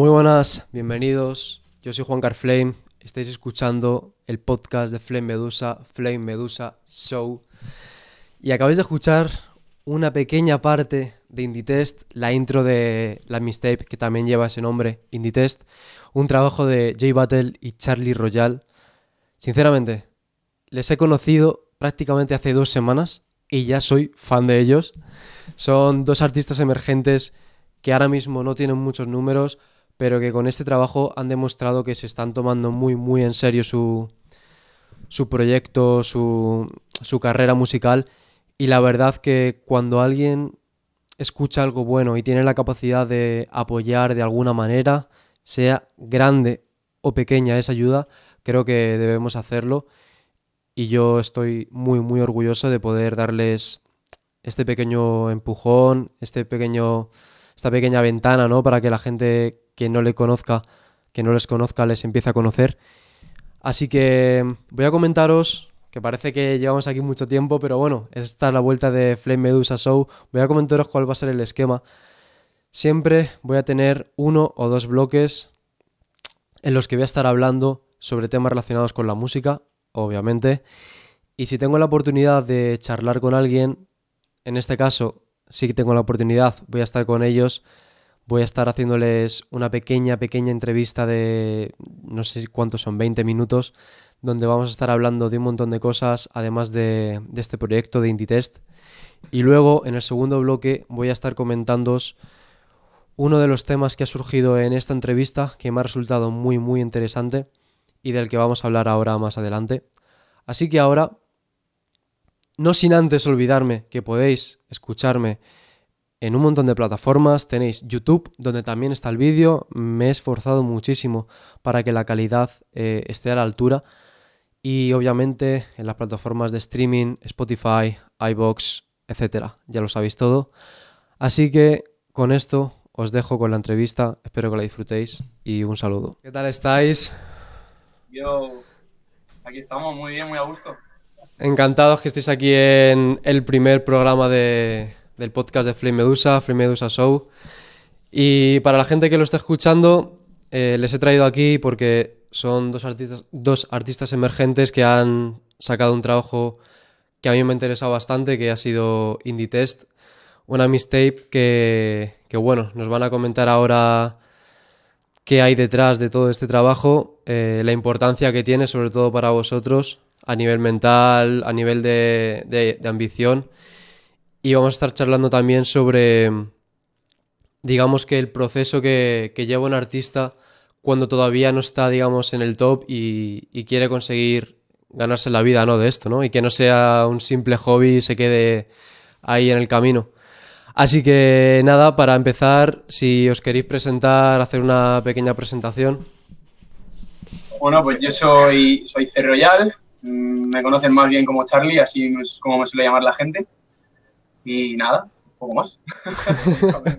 Muy buenas, bienvenidos. Yo soy Juan Carflame. Estáis escuchando el podcast de Flame Medusa, Flame Medusa Show. Y acabáis de escuchar una pequeña parte de Indie Test, la intro de la Mistape, que también lleva ese nombre, Indie Test. Un trabajo de Jay Battle y Charlie Royal. Sinceramente, les he conocido prácticamente hace dos semanas y ya soy fan de ellos. Son dos artistas emergentes que ahora mismo no tienen muchos números, pero que con este trabajo han demostrado que se están tomando muy, muy en serio su, su proyecto, su, su carrera musical. Y la verdad que cuando alguien escucha algo bueno y tiene la capacidad de apoyar de alguna manera, sea grande o pequeña esa ayuda, creo que debemos hacerlo. Y yo estoy muy, muy orgulloso de poder darles este pequeño empujón, este pequeño, esta pequeña ventana, ¿no? Para que la gente que no le conozca, que no les conozca, les empiece a conocer. Así que voy a comentaros, que parece que llevamos aquí mucho tiempo, pero bueno, esta es la vuelta de Flame Medusa Show. Voy a comentaros cuál va a ser el esquema. Siempre voy a tener uno o dos bloques en los que voy a estar hablando sobre temas relacionados con la música, obviamente. Y si tengo la oportunidad de charlar con alguien, en este caso sí que tengo la oportunidad, voy a estar con ellos, voy a estar haciéndoles una pequeña, pequeña entrevista de no sé cuántos son, 20 minutos, donde vamos a estar hablando de un montón de cosas, además de, de este proyecto de Indie Test. Y luego, en el segundo bloque, voy a estar comentándoos uno de los temas que ha surgido en esta entrevista, que me ha resultado muy, muy interesante y del que vamos a hablar ahora más adelante. Así que ahora, no sin antes olvidarme que podéis escucharme en un montón de plataformas, tenéis YouTube, donde también está el vídeo, me he esforzado muchísimo para que la calidad eh, esté a la altura y obviamente en las plataformas de streaming, Spotify, iBox, etcétera, ya lo sabéis todo. Así que con esto os dejo con la entrevista, espero que la disfrutéis y un saludo. ¿Qué tal estáis? Yo, aquí estamos muy bien, muy a gusto. Encantados que estéis aquí en el primer programa de, del podcast de Flame Medusa, Flame Medusa Show. Y para la gente que lo está escuchando, eh, les he traído aquí porque son dos artistas, dos artistas emergentes que han sacado un trabajo que a mí me ha interesado bastante, que ha sido Indie Test, una mixtape que, que bueno, nos van a comentar ahora qué hay detrás de todo este trabajo, eh, la importancia que tiene, sobre todo para vosotros, a nivel mental, a nivel de, ambición. Y vamos a estar charlando también sobre, digamos que el proceso que, lleva un artista cuando todavía no está, digamos, en el top y, quiere conseguir ganarse la vida, ¿no? De esto, ¿no? Y que no sea un simple hobby y se quede ahí en el camino. Así que nada, para empezar, si os queréis presentar, hacer una pequeña presentación. Bueno, pues yo soy, soy C. Royal, mm, me conocen más bien como Charlie, así es como me suele llamar la gente. Y nada, un poco más.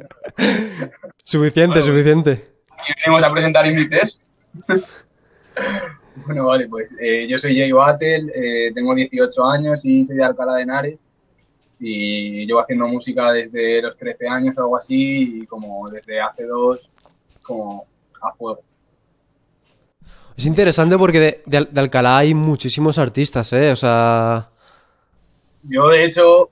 Suficiente, Bueno, suficiente. Y venimos a presentar Inditest. bueno, vale, pues eh, yo soy Jay Battle, eh, tengo 18 años y soy de Alcalá de Henares. Y llevo haciendo música desde los 13 años o algo así, y como desde hace dos, como a fuego. Es interesante porque de, de Alcalá hay muchísimos artistas, ¿eh? O sea, Yo, de hecho,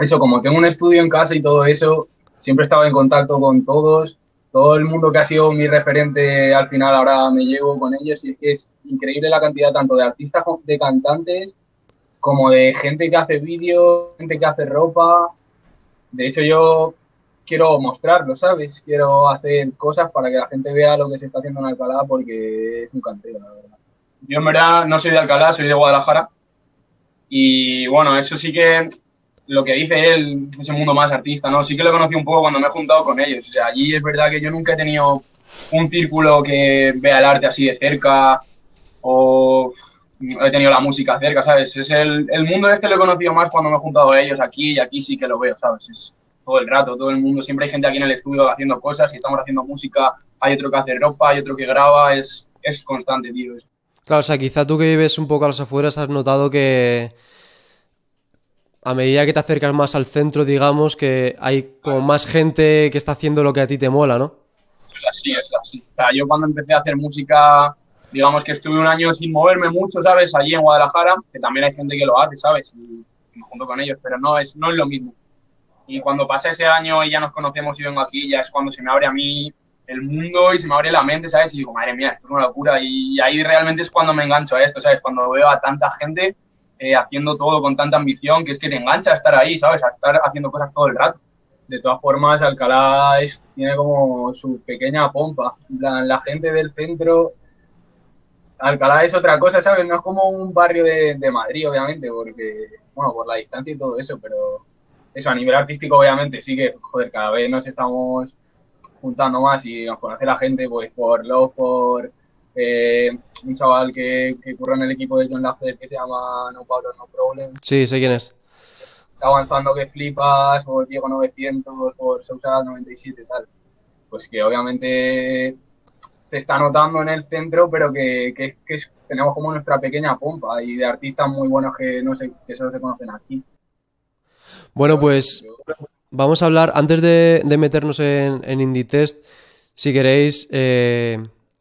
eso, como tengo un estudio en casa y todo eso, siempre estaba en contacto con todos todo el mundo que ha sido mi referente al final ahora me llevo con ellos y es que es increíble la cantidad tanto de artistas, de cantantes, como de gente que hace vídeos, gente que hace ropa. De hecho, yo quiero mostrarlo, ¿sabes? Quiero hacer cosas para que la gente vea lo que se está haciendo en Alcalá porque es un cantero, la verdad. Yo en verdad no soy de Alcalá, soy de Guadalajara. Y bueno, eso sí que lo que dice él, ese mundo más artista, ¿no? Sí que lo conocí un poco cuando me he juntado con ellos. O sea, allí es verdad que yo nunca he tenido un círculo que vea el arte así de cerca o he tenido la música cerca, ¿sabes? Es el, el mundo este lo he conocido más cuando me he juntado a ellos aquí y aquí sí que lo veo, ¿sabes? Es todo el rato, todo el mundo, siempre hay gente aquí en el estudio haciendo cosas y estamos haciendo música, hay otro que hace ropa, hay otro que graba, es, es constante, tío. Claro, o sea, quizá tú que vives un poco a las afueras has notado que a medida que te acercas más al centro, digamos, que hay como más gente que está haciendo lo que a ti te mola, ¿no? es así, es así. O sea, yo cuando empecé a hacer música, digamos que estuve un año sin moverme mucho, ¿sabes? Allí en Guadalajara, que también hay gente que lo hace, ¿sabes? Y me junto con ellos, pero no es, no es lo mismo. Y cuando pasa ese año y ya nos conocemos y vengo aquí, ya es cuando se me abre a mí el mundo y se me abre la mente, ¿sabes? Y digo, madre mía, esto es una locura. Y ahí realmente es cuando me engancho a esto, ¿sabes? Cuando veo a tanta gente eh, haciendo todo con tanta ambición, que es que te engancha a estar ahí, ¿sabes? A estar haciendo cosas todo el rato. De todas formas, Alcalá es- tiene como su pequeña pompa. La gente del centro. Alcalá es otra cosa, ¿sabes? No es como un barrio de, de Madrid, obviamente, porque, bueno, por la distancia y todo eso, pero eso a nivel artístico, obviamente, sí que, joder, cada vez nos estamos juntando más y nos conoce la gente, pues por Love, por eh, un chaval que, que curra en el equipo de John Laffer que se llama No Pablo No Problem Sí, sé quién es. está avanzando que flipas, por Diego 900, por Sousa 97 y tal. Pues que obviamente se está notando en el centro, pero que, que, que es- tenemos como nuestra pequeña pompa y de artistas muy buenos que no sé, que solo se conocen aquí. Bueno, pues vamos a hablar, antes de, de meternos en, en Inditest, si queréis eh,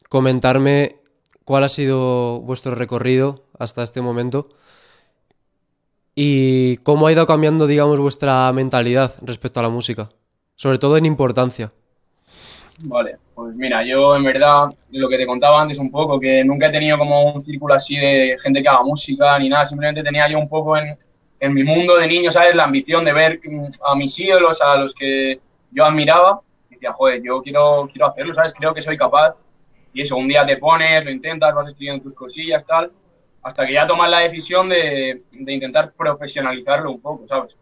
comentarme cuál ha sido vuestro recorrido hasta este momento y cómo ha ido cambiando, digamos, vuestra mentalidad respecto a la música, sobre todo en importancia. Vale, pues mira, yo en verdad lo que te contaba antes un poco, que nunca he tenido como un círculo así de gente que haga música ni nada, simplemente tenía yo un poco en, en mi mundo de niño, ¿sabes? La ambición de ver mm, a mis ídolos, a los que yo admiraba, y decía, joder, yo quiero, quiero hacerlo, ¿sabes? Creo que soy capaz. Y eso, un día te pones, lo intentas, vas escribiendo tus cosillas, tal, hasta que ya tomas la decisión de, de intentar profesionalizarlo un poco, ¿sabes?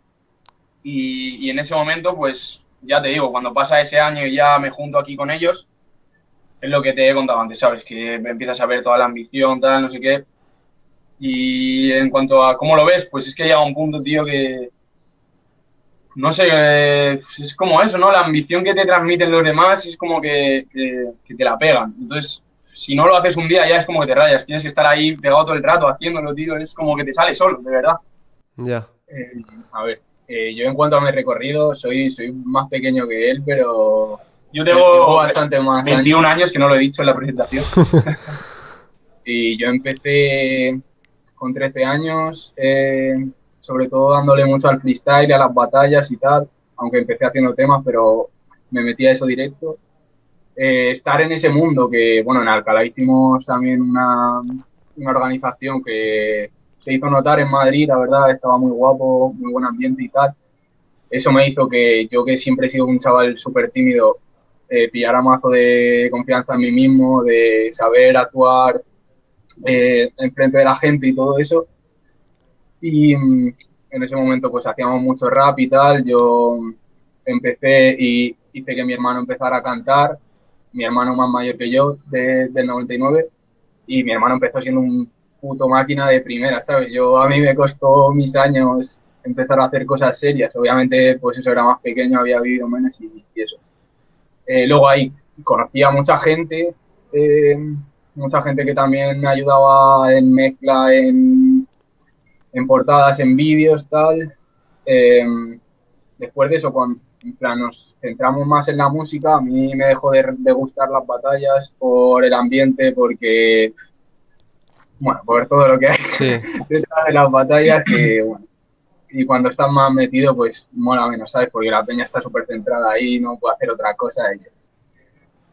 Y, y en ese momento, pues ya te digo, cuando pasa ese año y ya me junto aquí con ellos, es lo que te he contado antes, ¿sabes? Que empiezas a ver toda la ambición, tal, no sé qué. Y en cuanto a cómo lo ves, pues es que llega un punto, tío, que. No sé, eh, es como eso, ¿no? La ambición que te transmiten los demás es como que, que- que te la pegan. Entonces, si no lo haces un día, ya es como que te rayas. Tienes que estar ahí pegado todo el rato haciéndolo, tío. Es como que te sale solo, de verdad. Ya. Eh, a ver, eh, yo en cuanto a mi recorrido, soy, soy más pequeño que él, pero Yo tengo bastante más años. 21 años que no lo he dicho en la presentación. Y yo empecé con 13 años, eh, sobre todo dándole mucho al freestyle, a las batallas y tal, aunque empecé haciendo temas, pero me metí a eso directo. Eh, estar en ese mundo que, bueno, en Alcalá hicimos también una, una organización que se hizo notar en Madrid, la verdad, estaba muy guapo, muy buen ambiente y tal. Eso me hizo que yo, que siempre he sido un chaval súper tímido, eh, pillara mazo de confianza en mí mismo, de saber actuar eh, enfrente de la gente y todo eso. Y mm, en ese momento pues hacíamos mucho rap y tal. Yo empecé y hice que mi hermano empezara a cantar, mi hermano más mayor que yo, de- del 99, y mi hermano empezó siendo un puto máquina de primera, ¿sabes? Yo a mí me costó mis años empezar a hacer cosas serias. Obviamente pues eso era más pequeño, había vivido menos y, y eso. Eh, luego ahí conocí a mucha gente, eh, mucha gente que también me ayudaba en mezcla, en, en portadas, en vídeos, tal. Eh, después de eso, cuando en plan, nos centramos más en la música, a mí me dejó de, de gustar las batallas por el ambiente, porque, bueno, por todo lo que hay Sí. detrás de las batallas, que, bueno, y cuando estás más metido, pues mola menos, ¿sabes? Porque la peña está súper centrada ahí, no puede hacer otra cosa. Y,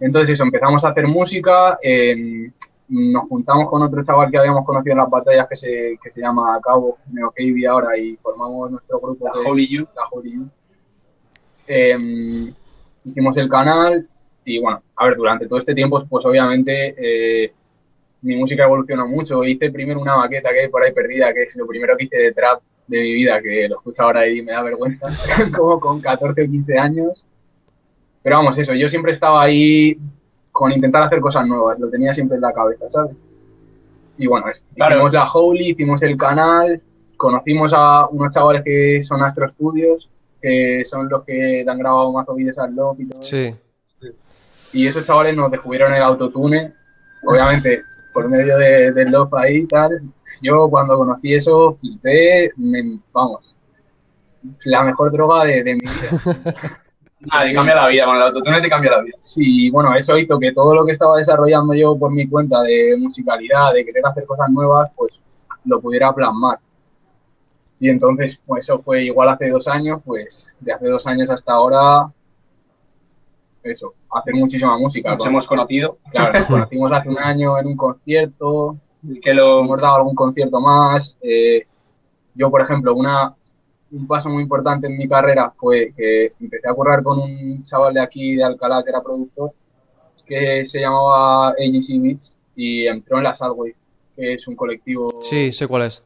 Entonces eso, empezamos a hacer música, eh, nos juntamos con otro chaval que habíamos conocido en las batallas que se, que se llama Cabo, Neo KB ahora, y formamos nuestro grupo. La Holy You. La Holy You. Eh, hicimos el canal y bueno, a ver, durante todo este tiempo, pues obviamente eh, mi música evolucionó mucho. Hice primero una maqueta que hay por ahí perdida, que es lo primero que hice de trap de mi vida, que lo escucho ahora y me da vergüenza, como con 14 o 15 años. Pero vamos, eso, yo siempre estaba ahí con intentar hacer cosas nuevas, lo tenía siempre en la cabeza, ¿sabes? Y bueno, eso. Claro. hicimos la Holy, hicimos el canal, conocimos a unos chavales que son Astro Studios, que son los que le han grabado más vídeos al Love y todo. Sí. Y esos chavales nos descubrieron el autotune, obviamente por medio de, del Love ahí y tal. Yo cuando conocí eso, flipé, me- vamos, la mejor droga de, de mi vida. Nada, te cambia la vida, con el autotune te cambia la vida. Sí, bueno, eso hizo que todo lo que estaba desarrollando yo por mi cuenta de musicalidad, de querer hacer cosas nuevas, pues lo pudiera plasmar. Y entonces, pues eso fue igual hace dos años, pues de hace dos años hasta ahora, eso, hacer muchísima música. Nos hemos conocido. Claro, nos conocimos hace un año en un concierto, Que lo, hemos dado algún concierto más. eh, yo, por ejemplo, una, un paso muy importante en mi carrera fue que empecé a currar con un chaval de aquí, de Alcalá, que era productor, que se llamaba AGC Beats y entró en la Sadway, que es un colectivo... Sí, sé cuál es.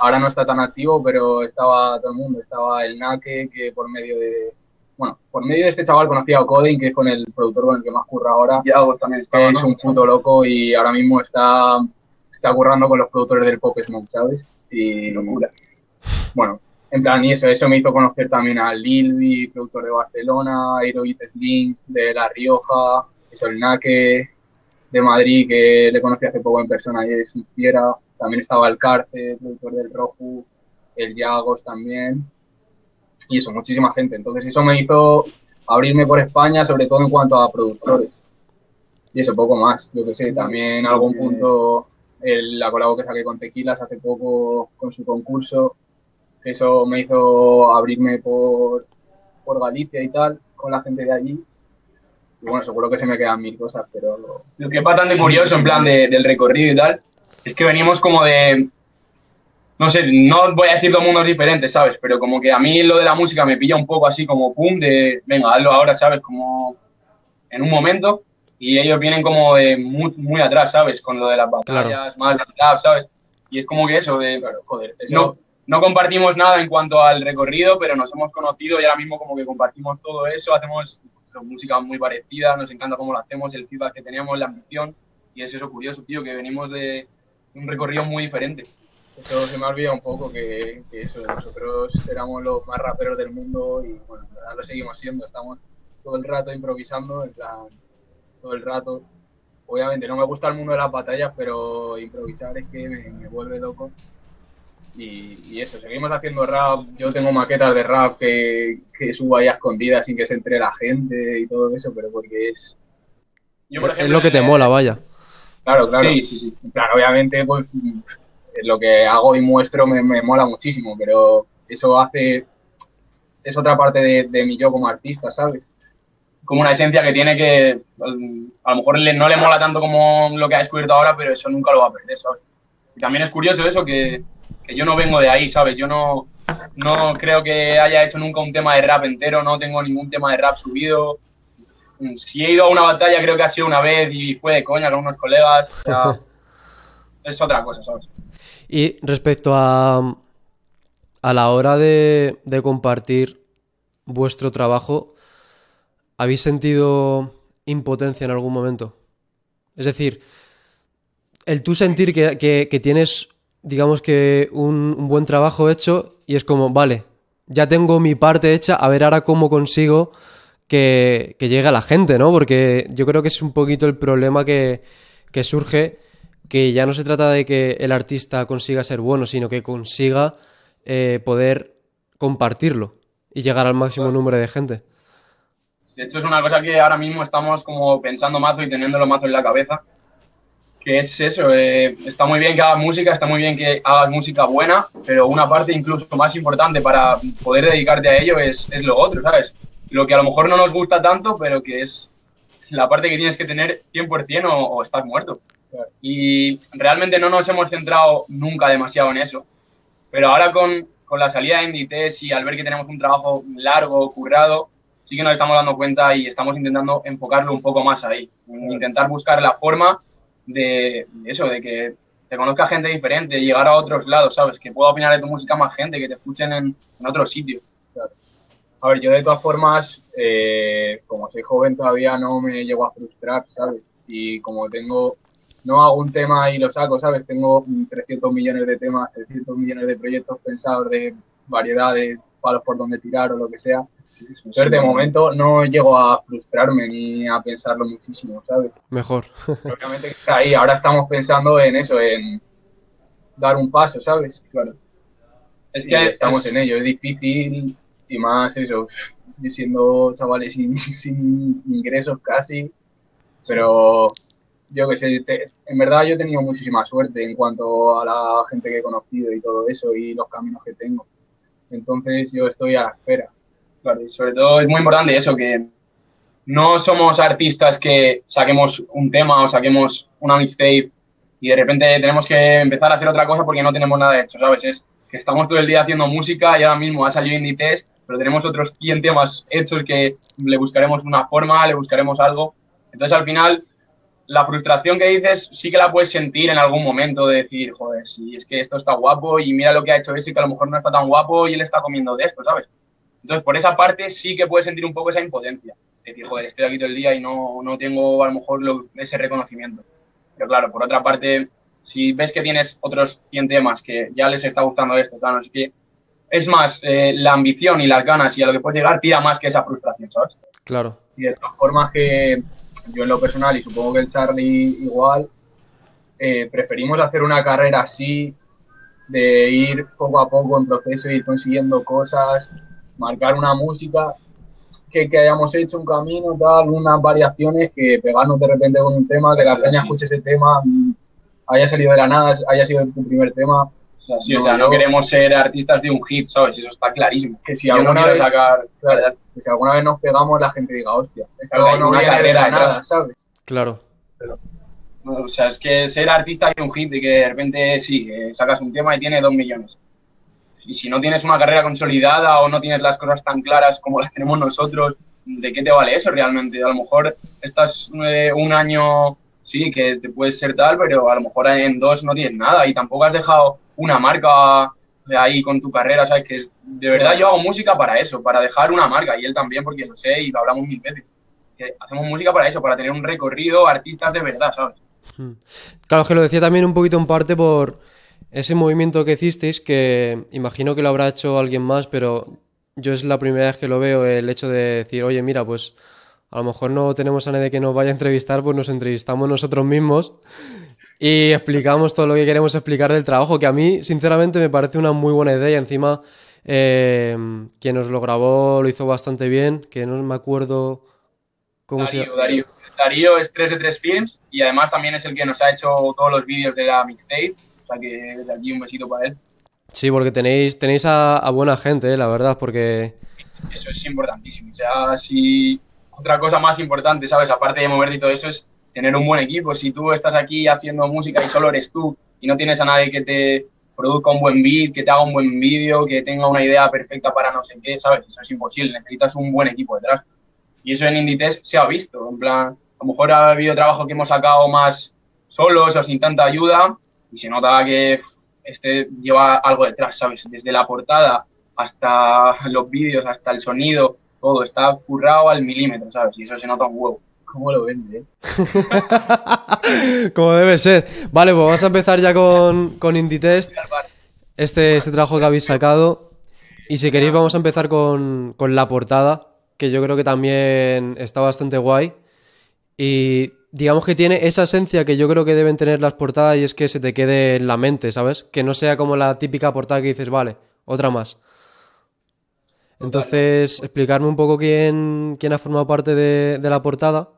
Ahora no está tan activo, pero estaba todo el mundo. Estaba el Nake, que por medio de... Bueno, por medio de este chaval conocí a Coding, que es con el productor con el que más curra ahora Yago también que estaba, es ¿no? un puto loco y ahora mismo está, está currando con los productores del Pop Smoke, ¿sabes? Y locura. Bueno, en plan, y eso, eso me hizo conocer también a Lilby, productor de Barcelona, Aerobeat Slim, de La Rioja, eso, el Nake, de Madrid, que le conocí hace poco en persona y es fiera. También estaba el Cárcel, productor del Roju, el Yagos también. Y eso, muchísima gente. Entonces eso me hizo abrirme por España, sobre todo en cuanto a productores. Y eso, poco más. Yo que sé, también algún punto el, la colabo que saqué con Tequilas hace poco con su concurso, eso me hizo abrirme por, por Galicia y tal, con la gente de allí. Y bueno, seguro que se me quedan mil cosas, pero Lo que es bastante curioso en plan de- del recorrido y tal, es que venimos como de, no sé, no voy a decir dos mundos diferentes, ¿sabes? Pero como que a mí lo de la música me pilla un poco así como pum, de, venga, hazlo ahora, ¿sabes? Como en un momento, y ellos vienen como de muy, muy atrás, ¿sabes? Con lo de las batallas, más del rap, ¿sabes? Y es como que eso, de, claro, joder, eso, no, no compartimos nada en cuanto al recorrido, pero nos hemos conocido y ahora mismo como que compartimos todo eso, hacemos pues, música muy parecida, nos encanta cómo lo hacemos, el feedback que tenemos, la ambición, y es eso curioso, tío, que venimos de un recorrido muy diferente. eso se me ha olvidado un poco que, eso, nosotros éramos los más raperos del mundo y bueno, en verdad lo seguimos siendo, estamos todo el rato improvisando, en plan, todo el rato. Obviamente no me gusta el mundo de las batallas, pero improvisar es que me vuelve loco. Y, y eso, seguimos haciendo rap. Yo tengo maquetas de rap que, que subo ahí a escondidas sin que se entre la gente y todo eso, pero porque es. Yo, por es ejemplo, lo que te eh, mola, vaya. Claro, claro. Sí, sí, sí. Plan, obviamente, pues mm, lo que hago y muestro me, me mola muchísimo, pero eso hace. Es otra parte de, de mi yo como artista, ¿sabes? Como una esencia que tiene que, mm, a lo mejor no le mola tanto como lo que ha descubierto ahora, pero eso nunca lo va a perder, ¿sabes? Y también es curioso eso, que, que yo no vengo de ahí, ¿sabes? Yo no, no creo que haya hecho nunca un tema de rap entero, no tengo ningún tema de rap subido. Si he ido a una batalla, creo que ha sido una vez y fue de coña con unos colegas. O sea, es otra cosa, ¿sabes? Y respecto a, a la hora de, de compartir vuestro trabajo, ¿habéis sentido impotencia en algún momento? Es decir, el tú sentir que, que- que tienes, digamos que, un, un buen trabajo hecho y es como, vale, ya tengo mi parte hecha, a ver ahora cómo consigo que, que llegue a la gente, ¿no? Porque yo creo que es un poquito el problema que, que surge, que ya no se trata de que el artista consiga ser bueno, sino que consiga eh, poder compartirlo y llegar al máximo número de gente. De hecho, es una cosa que ahora mismo estamos como pensando mazo y teniéndolo mazo en la cabeza. Que es eso, eh, está muy bien que hagas música, está muy bien que hagas música buena, pero una parte incluso más importante para poder dedicarte a ello es, es lo otro, ¿sabes? Lo que a lo mejor no nos gusta tanto, pero que es la parte que tienes que tener 100% o, o estás muerto. Y realmente no nos hemos centrado nunca demasiado en eso. Pero ahora con, con la salida de Inditex y al ver que tenemos un trabajo largo, currado, sí que nos estamos dando cuenta y estamos intentando enfocarlo un poco más ahí. Intentar buscar la forma de eso, de que te conozca gente diferente, llegar a otros lados, ¿sabes? Que pueda opinar de tu música más gente, que te escuchen en, en otros sitios. A ver, yo de todas formas, eh, como soy joven todavía no me llego a frustrar, ¿sabes? Y como tengo, no hago un tema y lo saco, ¿sabes? Tengo mm, 300 millones de temas, 300 millones de proyectos pensados de variedad de palos por donde tirar o lo que sea. Entonces, de momento no llego a frustrarme ni a pensarlo muchísimo, ¿sabes? Mejor. Obviamente está ahí, ahora estamos pensando en eso, en dar un paso, ¿sabes? Claro. Es que estamos es- en ello, es difícil y más eso, yo siendo chavales sin, sin ingresos casi, pero yo que sé, te- en verdad yo he tenido muchísima suerte en cuanto a la gente que he conocido y todo eso y los caminos que tengo. Entonces yo estoy a la espera. Sobre todo es muy importante eso, que no somos artistas que saquemos un tema o saquemos una mixtape y de repente tenemos que empezar a hacer otra cosa porque no tenemos nada hecho, ¿sabes? Es que estamos todo el día haciendo música y ahora mismo ha salido Inditex, pero tenemos otros 100 temas hechos que le buscaremos una forma, le buscaremos algo. Entonces al final la frustración que dices sí que la puedes sentir en algún momento de decir, joder, si es que esto está guapo y mira lo que ha hecho ese que a lo mejor no está tan guapo y él está comiendo de esto, ¿sabes? Entonces, por esa parte sí que puedes sentir un poco esa impotencia. Decir, joder, estoy aquí todo el día y no, no tengo a lo mejor lo- ese reconocimiento. Pero claro, por otra parte, si ves que tienes otros 100 temas que ya les está gustando esto, tal, no sé qué, es más eh, la ambición y las ganas y a lo que puedes llegar tira más que esa frustración, ¿sabes? Claro. Y de todas formas que yo en lo personal y supongo que el Charlie igual, eh, preferimos hacer una carrera así, de ir poco a poco en proceso, ir consiguiendo cosas, marcar una música, que, que hayamos hecho un camino, tal, unas variaciones, que pegarnos de repente con un tema, que la peña sí. escuche ese tema, mm, haya salido de la nada, haya sido tu primer tema, Sí, No, o sea, no yo- queremos ser artistas de un hit, ¿sabes? Eso está clarísimo. que si Yo alguna vez, sacar... claro, que si alguna vez nos pegamos la gente diga, hostia, esto Claro, hay no una de carrera la nada. ¿sabes? Claro. O sea, es que ser artista de un hit y que de repente sí, eh, sacas un tema y tiene dos millones. Y si no tienes una carrera consolidada o no tienes las cosas tan claras como las tenemos nosotros, ¿de qué te vale eso realmente? A lo mejor estás eh, un año, sí, que te puedes ser tal, pero a lo mejor en dos no tienes nada y tampoco has dejado una marca ahí con tu carrera, ¿sabes? Que de verdad yo hago música para eso, para dejar una marca y él también porque lo sé y lo hablamos mil veces. Que hacemos música para eso, para tener un recorrido artistas de verdad, ¿sabes? Claro, que lo decía también un poquito en parte por ese movimiento que hicisteis, que imagino que lo habrá hecho alguien más, pero yo es la primera vez que lo veo, el hecho de decir, oye, mira, pues a lo mejor no tenemos a nadie que nos vaya a entrevistar, pues nos entrevistamos nosotros mismos y explicamos todo lo que queremos explicar del trabajo, que a mí, sinceramente, me parece una muy buena idea. Encima, eh, quien nos lo grabó lo hizo bastante bien, que no me acuerdo cómo se Darío, Darío. Darío es 3 de 3 Films y además también es el que nos ha hecho todos los vídeos de la mixtape. Sea que desde aquí un besito para él. Sí, porque tenéis, tenéis a, a buena gente, eh, la verdad, porque... Eso es importantísimo. O sea, si otra cosa más importante, ¿sabes? Aparte de moverte y todo eso, es tener un buen equipo. Si tú estás aquí haciendo música y solo eres tú y no tienes a nadie que te produzca un buen beat, que te haga un buen vídeo, que tenga una idea perfecta para no sé qué, ¿sabes? Eso es imposible. Necesitas un buen equipo detrás. Y eso en Inditex se ha visto. En plan, a lo mejor ha habido trabajo que hemos sacado más solos o sin tanta ayuda y se nota que este lleva algo detrás, ¿sabes? Desde la portada hasta los vídeos, hasta el sonido, todo está currado al milímetro, ¿sabes? Y eso se nota un huevo. ¿Cómo lo vende? eh? Como debe ser. Vale, pues vamos a empezar ya con, con Inditest, este, este trabajo que habéis sacado. Y si queréis vamos a empezar con, con la portada, que yo creo que también está bastante guay. Y digamos que tiene esa esencia que yo creo que deben tener las portadas y es que se te quede en la mente, ¿sabes? Que no sea como la típica portada que dices, vale, otra más. Entonces, explicarme un poco quién, quién ha formado parte de, de la portada.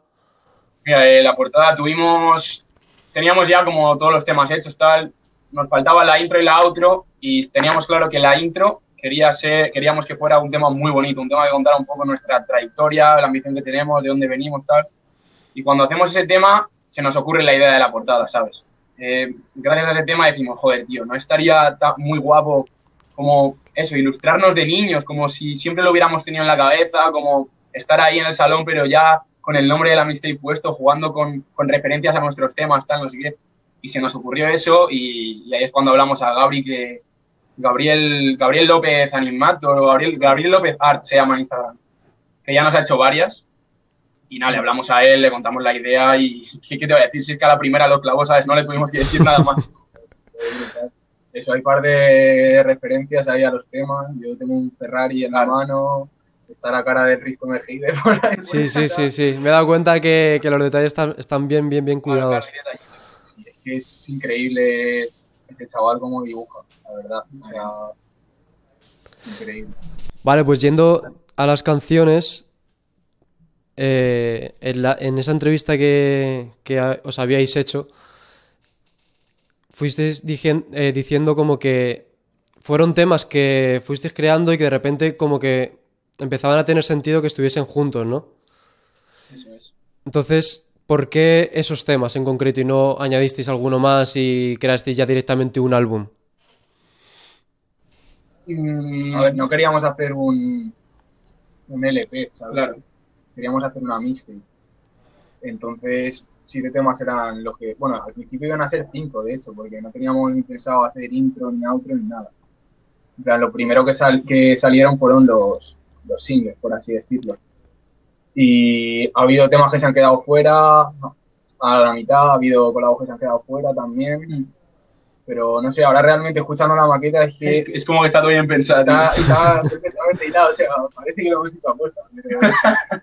Mira, eh, la portada tuvimos, teníamos ya como todos los temas hechos, tal, nos faltaba la intro y la outro y teníamos claro que la intro quería ser, queríamos que fuera un tema muy bonito, un tema que contara un poco nuestra trayectoria, la ambición que tenemos, de dónde venimos, tal. Y cuando hacemos ese tema, se nos ocurre la idea de la portada, ¿sabes? Eh, gracias a ese tema decimos, joder, tío, no estaría ta- muy guapo como eso, ilustrarnos de niños, como si siempre lo hubiéramos tenido en la cabeza, como estar ahí en el salón, pero ya con el nombre de la mixtape puesto, jugando con, con referencias a nuestros temas, tal, no sé qué. Y se nos ocurrió eso y, y ahí es cuando hablamos a Gabri que Gabriel, Gabriel López Animator o Gabriel, Gabriel López Art se llama en Instagram, que ya nos ha hecho varias. Y nada, le hablamos a él, le contamos la idea y ¿qué, qué te voy a decir? Si es que a la primera lo clavó, ¿sabes? No le tuvimos que decir nada más. Eso, hay un par de referencias ahí a los temas. Yo tengo un Ferrari en la mano, está la cara de Risto Mejide por ahí. Sí, sí, sí, sí. Me he dado cuenta que, que los detalles están, están bien, bien, bien cuidados. es que es increíble ese chaval como dibuja, la verdad. O sea, increíble. Vale, pues yendo a las canciones, eh, en, la- en esa entrevista que, que a- os habíais hecho, fuisteis eh, diciendo como que fueron temas que fuisteis creando y que de repente como que empezaban a tener sentido que estuviesen juntos, ¿no? Eso es. Entonces, ¿por qué esos temas en concreto y no añadisteis alguno más y creasteis ya directamente un álbum? Mm, A ver, no queríamos hacer un, un LP, ¿sabes? Claro. Queríamos hacer una mixtape. Entonces, siete temas eran los que, bueno, al principio iban a ser cinco, de hecho, porque no teníamos ni pensado hacer intro, ni outro, ni nada. En plan, lo primero que, sal- que salieron fueron los, los singles, por así decirlo. Y ha habido temas que se han quedado fuera, a la mitad, ha habido colabos que se han quedado fuera también. Pero no sé, ahora realmente escuchando la maqueta es que Es como que está todo bien pensado. está, perfectamente hilado, o sea, parece que lo hemos hecho a posta.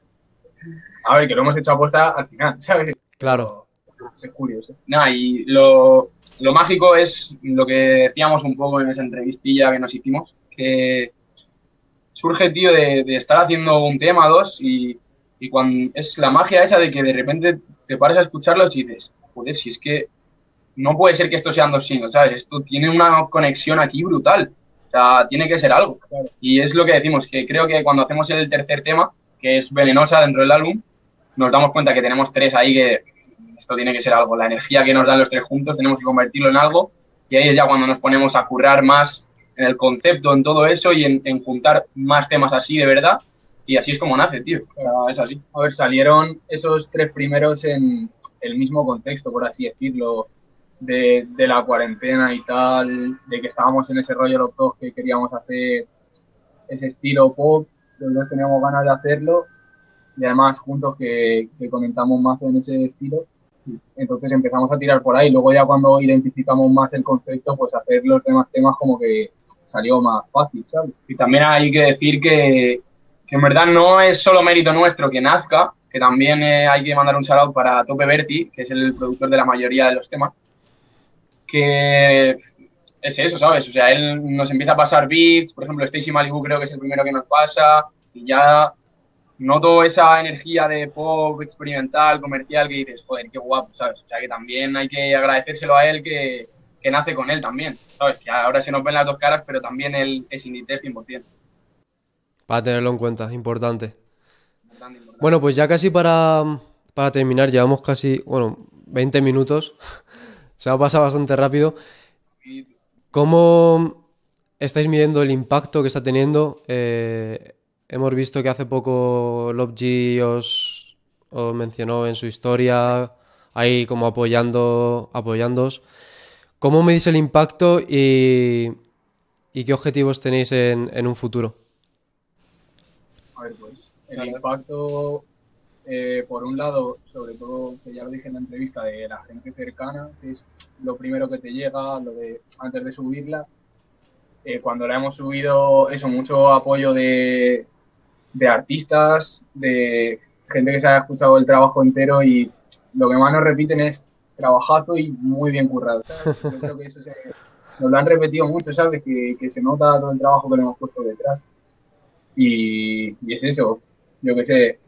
A ver, que lo hemos hecho a posta al final, ¿sabes? Claro. Es curioso. Nada, y lo, lo mágico es lo que decíamos un poco en esa entrevistilla que nos hicimos, que surge, tío, de, de estar haciendo un tema, dos, y, y cuando es la magia esa de que de repente te paras a escucharlos y dices, joder, si es que no puede ser que esto sean dos singles, ¿sabes? Esto tiene una conexión aquí brutal. O sea, tiene que ser algo. Y es lo que decimos, que creo que cuando hacemos el tercer tema, que es Venenosa dentro del álbum, nos damos cuenta que tenemos tres ahí que esto tiene que ser algo. La energía que nos dan los tres juntos tenemos que convertirlo en algo y ahí es ya cuando nos ponemos a currar más en el concepto, en todo eso y en, juntar más temas así de verdad y así es como nace, tío. Es así. A ver, salieron esos tres primeros en el mismo contexto, por así decirlo, de, de la cuarentena y tal, de que estábamos en ese rollo los dos que queríamos hacer ese estilo pop, los dos teníamos ganas de hacerlo y además juntos que, que comentamos más en ese estilo. Entonces empezamos a tirar por ahí. Luego ya cuando identificamos más el concepto, pues hacer los demás temas como que salió más fácil, ¿sabes? Y también hay que decir que, que en verdad no es solo mérito nuestro que nazca, que también eh, hay que mandar un shout para Tope Berti, que es el productor de la mayoría de los temas, que es eso, ¿sabes? O sea, él nos empieza a pasar beats, por ejemplo, Stacy Malibu creo que es el primero que nos pasa, y ya noto esa energía de pop experimental, comercial, que dices, joder, qué guapo, ¿sabes? O sea, que también hay que agradecérselo a él que, que nace con él también, ¿sabes? Que ahora se nos ven las dos caras, pero también él es Inditex 100%. Para tenerlo en cuenta, importante. Importante, importante. Bueno, pues ya casi para, para terminar, llevamos casi, bueno, 20 minutos. Se ha pasado bastante rápido. ¿Cómo estáis midiendo el impacto que está teniendo? Eh, hemos visto que hace poco G os, mencionó en su historia, ahí como apoyando, apoyándoos. ¿Cómo medís el impacto y, qué objetivos tenéis en, en un futuro? A ver, pues el impacto, eh, por un lado, sobre todo, que ya lo dije en la entrevista, de la gente cercana, que es lo primero que te llega, lo de antes de subirla. Eh, cuando la hemos subido, eso, mucho apoyo de, de artistas, de gente que se haya escuchado el trabajo entero y lo que más nos repiten es trabajazo y muy bien currado. ¿sabes? Yo creo que eso se- nos lo han repetido mucho, ¿sabes? Que, que se nota todo el trabajo que le hemos puesto detrás. Y, y es eso, yo qué sé.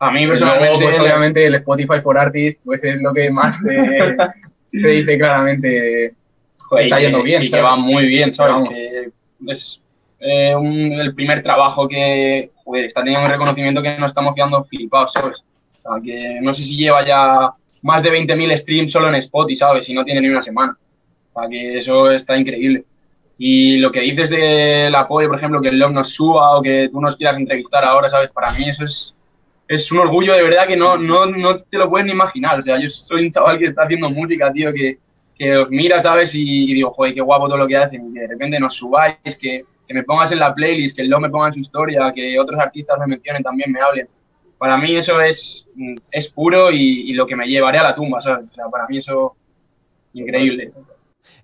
a mí Luego, personalmente, pues obviamente el Spotify for Artists pues es lo que más te, te dice claramente joder, está que- yendo bien, y que ¿sabes? va muy bien, ¿sabes? Que es eh, un- el primer trabajo que joder, está teniendo un reconocimiento que nos estamos quedando flipados, ¿sabes? O sea, que no sé si lleva ya más de 20.000 streams solo en Spotify, ¿sabes? Y no tiene ni una semana. O sea, que eso está increíble. Y lo que dices del apoyo, por ejemplo, que el Love nos suba o que tú nos quieras entrevistar ahora, ¿sabes? Para mí eso es, es un orgullo de verdad que no, no, no te lo puedes ni imaginar. O sea, yo soy un chaval que está haciendo música, tío, que, que os mira, ¿sabes? Y, y digo, joder, qué guapo todo lo que hacen. Y que de repente nos subáis, que, me pongas en la playlist, que Love me ponga en su historia, que otros artistas me mencionen, también me hablen. Para mí eso es, es puro y, y lo que me llevaré a la tumba, ¿sabes? O sea, para mí eso increíble.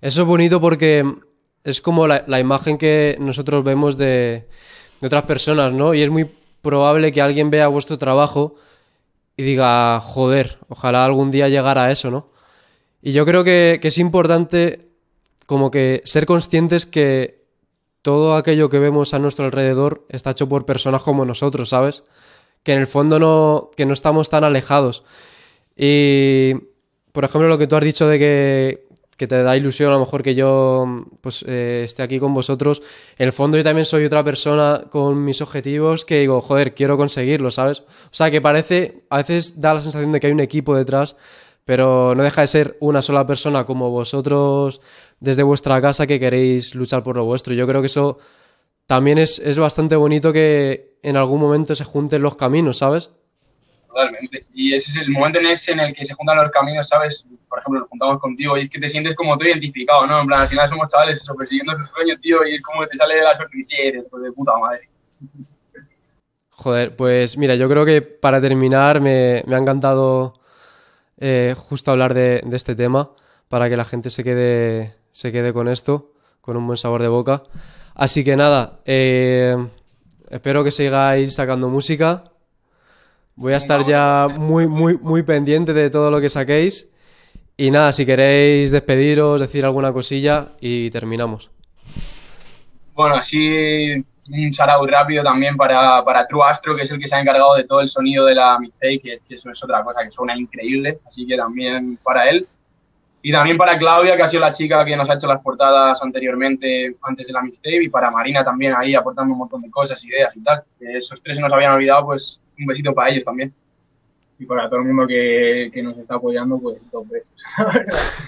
Eso es bonito porque es como la, la imagen que nosotros vemos de, de otras personas, ¿no? Y es muy probable que alguien vea vuestro trabajo y diga, joder, ojalá algún día llegara a eso, ¿no? Y yo creo que, que es importante como que ser conscientes que todo aquello que vemos a nuestro alrededor está hecho por personas como nosotros, ¿sabes? Que en el fondo no, que no estamos tan alejados. Y, por ejemplo, lo que tú has dicho de que, que te da ilusión a lo mejor que yo pues, eh, esté aquí con vosotros, en el fondo yo también soy otra persona con mis objetivos que digo, joder, quiero conseguirlo, ¿sabes? O sea, que parece, a veces da la sensación de que hay un equipo detrás, pero no deja de ser una sola persona como vosotros desde vuestra casa que queréis luchar por lo vuestro. Yo creo que eso también es, es bastante bonito que en algún momento se junten los caminos, ¿sabes? Totalmente. Y ese es el momento en ese en el que se juntan los caminos, ¿sabes? Por ejemplo, nos juntamos contigo y es que te sientes como tú identificado, ¿no? En plan, al final somos chavales eso, persiguiendo sus sueños, tío, y es como que te sale de la sonrisa y eres, pues, de puta madre. Joder, pues mira, yo creo que para terminar me, me ha encantado eh, justo hablar de, de este tema para que la gente se quede, se quede con esto, con un buen sabor de boca. Así que nada, eh, espero que sigáis sacando música. Voy a estar ya muy, muy, muy pendiente de todo lo que saquéis. Y nada, si queréis despediros, decir alguna cosilla y terminamos. Bueno, así un shout rápido también para, para True Astro, que es el que se ha encargado de todo el sonido de la mixtape, que, que eso es otra cosa que suena increíble, así que también para él. Y también para Claudia, que ha sido la chica que nos ha hecho las portadas anteriormente, antes de la mixtape, y para Marina también ahí aportando un montón de cosas, ideas y tal. Esos tres nos habían olvidado, pues un besito para ellos también. Y para todo el mundo que, que nos está apoyando, pues dos besos.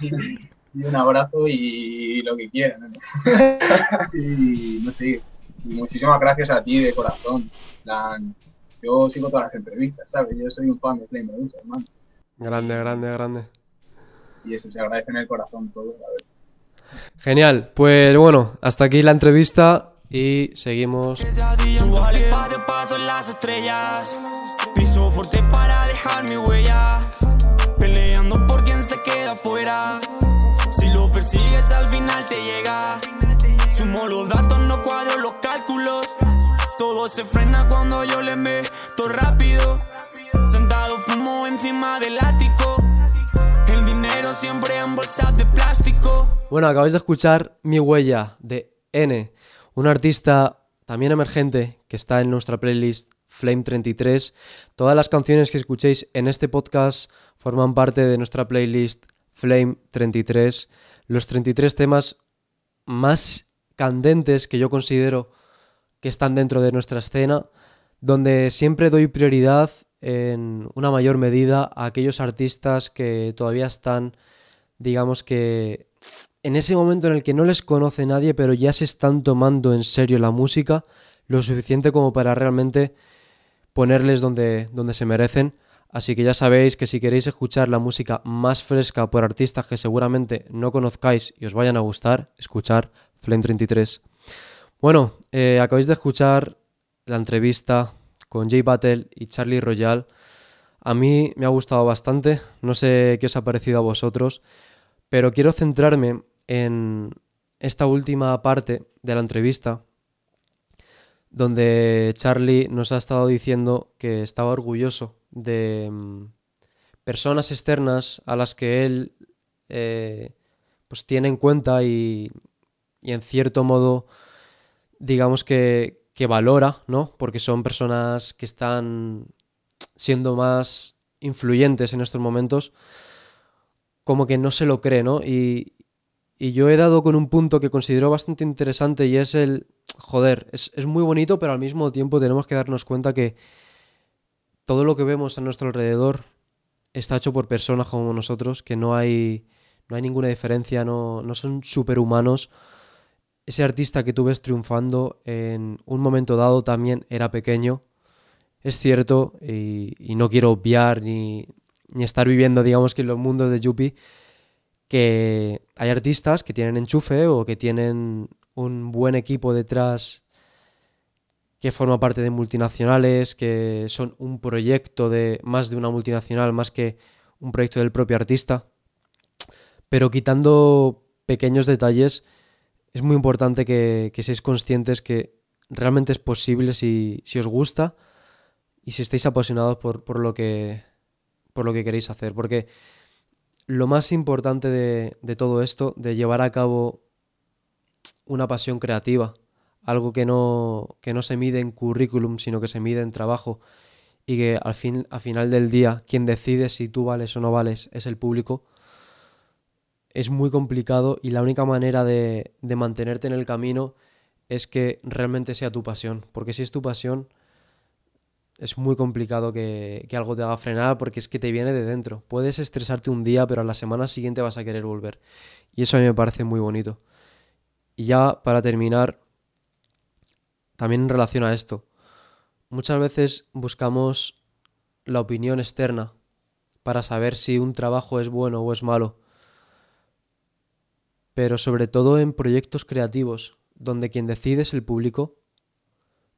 y un abrazo y lo que quieran. ¿no? y no sé, muchísimas gracias a ti de corazón. Yo sigo todas las entrevistas, ¿sabes? Yo soy un fan de Medusa, hermano. Grande, grande, grande. Y eso se agradece en el corazón todo. Genial, pues bueno, hasta aquí la entrevista y seguimos. Paso las estrellas. Piso fuerte para dejar mi huella. Peleando por quien se queda afuera. Si lo persigues al final te llega. Sumo los datos, no cuadro los cálculos. Todo se frena cuando yo le meto rápido. Sentado fumo encima del ático. El dinero siempre en bolsas de plástico. Bueno, acabáis de escuchar Mi Huella de N, un artista también emergente que está en nuestra playlist Flame 33. Todas las canciones que escuchéis en este podcast forman parte de nuestra playlist Flame 33. Los 33 temas más candentes que yo considero que están dentro de nuestra escena, donde siempre doy prioridad en una mayor medida a aquellos artistas que todavía están, digamos que, en ese momento en el que no les conoce nadie, pero ya se están tomando en serio la música lo suficiente como para realmente ponerles donde, donde se merecen. Así que ya sabéis que si queréis escuchar la música más fresca por artistas que seguramente no conozcáis y os vayan a gustar, escuchar Flame 33. Bueno, eh, acabáis de escuchar la entrevista con Jay Battle y Charlie Royal. A mí me ha gustado bastante, no sé qué os ha parecido a vosotros, pero quiero centrarme en esta última parte de la entrevista, donde Charlie nos ha estado diciendo que estaba orgulloso de mm, personas externas a las que él eh, pues tiene en cuenta y, y en cierto modo digamos que, que valora, ¿no? Porque son personas que están siendo más influyentes en estos momentos, como que no se lo cree, ¿no? Y, y yo he dado con un punto que considero bastante interesante y es el, joder, es, es muy bonito, pero al mismo tiempo tenemos que darnos cuenta que todo lo que vemos a nuestro alrededor está hecho por personas como nosotros, que no hay, no hay ninguna diferencia, no, no son superhumanos. Ese artista que tú ves triunfando en un momento dado también era pequeño, es cierto, y, no quiero obviar ni, ni estar viviendo, digamos que en los mundos de Yuppie, que hay artistas que tienen enchufe o que tienen un buen equipo detrás que forma parte de multinacionales, que son un proyecto de más de una multinacional, más que un proyecto del propio artista. Pero quitando pequeños detalles, es muy importante que, que seáis conscientes que realmente es posible si, os gusta y si estáis apasionados por, lo, que, queréis hacer. Porque lo más importante de, todo esto, de llevar a cabo una pasión creativa, algo que no, se mide en currículum, sino que se mide en trabajo y que al, al final del día quien decide si tú vales o no vales es el público, es muy complicado y la única manera de, de mantenerte en el camino es que realmente sea tu pasión, porque si es tu pasión es muy complicado que, que, algo te haga frenar porque es que te viene de dentro. Puedes estresarte un día, pero a la semana siguiente vas a querer volver. Y eso a mí me parece muy bonito. Y ya para terminar, también en relación a esto, muchas veces buscamos la opinión externa para saber si un trabajo es bueno o es malo. Pero sobre todo en proyectos creativos, donde quien decide es el público,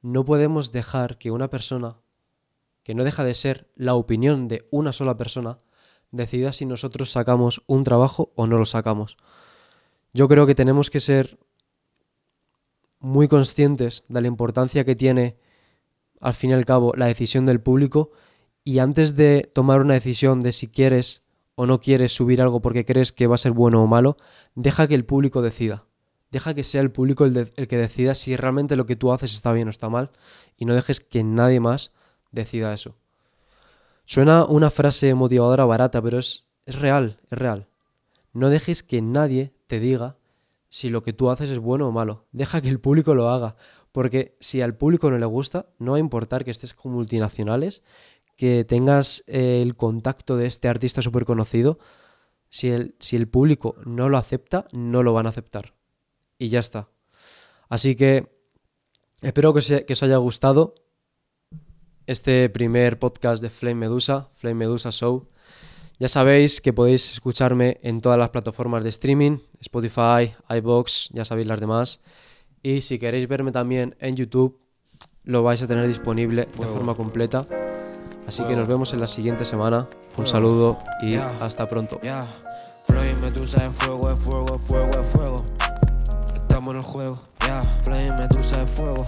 no podemos dejar que una persona, que no deja de ser la opinión de una sola persona, decida si nosotros sacamos un trabajo o no lo sacamos. Yo creo que tenemos que ser muy conscientes de la importancia que tiene, al fin y al cabo, la decisión del público y antes de tomar una decisión de si quieres o no quieres subir algo porque crees que va a ser bueno o malo, deja que el público decida. Deja que sea el público el, que decida si realmente lo que tú haces está bien o está mal y no dejes que nadie más decida eso. Suena una frase motivadora barata, pero es, es real, es real. No dejes que nadie te diga si lo que tú haces es bueno o malo. Deja que el público lo haga. Porque si al público no le gusta, no va a importar que estés con multinacionales, que tengas eh, el contacto de este artista súper conocido. Si el, si el público no lo acepta, no lo van a aceptar. Y ya está. Así que espero que, se, que os haya gustado este primer podcast de Flame Medusa, Flame Medusa Show. Ya sabéis que podéis escucharme en todas las plataformas de streaming, Spotify, iBox, ya sabéis las demás. Y si queréis verme también en YouTube, lo vais a tener disponible de forma completa. Así que nos vemos en la siguiente semana. Un saludo y hasta pronto. Flame Medusa fuego, de fuego, de fuego, de fuego. Estamos en el juego. Yeah. Flame Medusa fuego.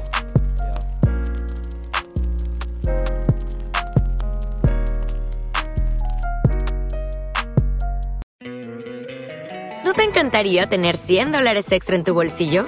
¿No te encantaría tener 100 dólares extra en tu bolsillo?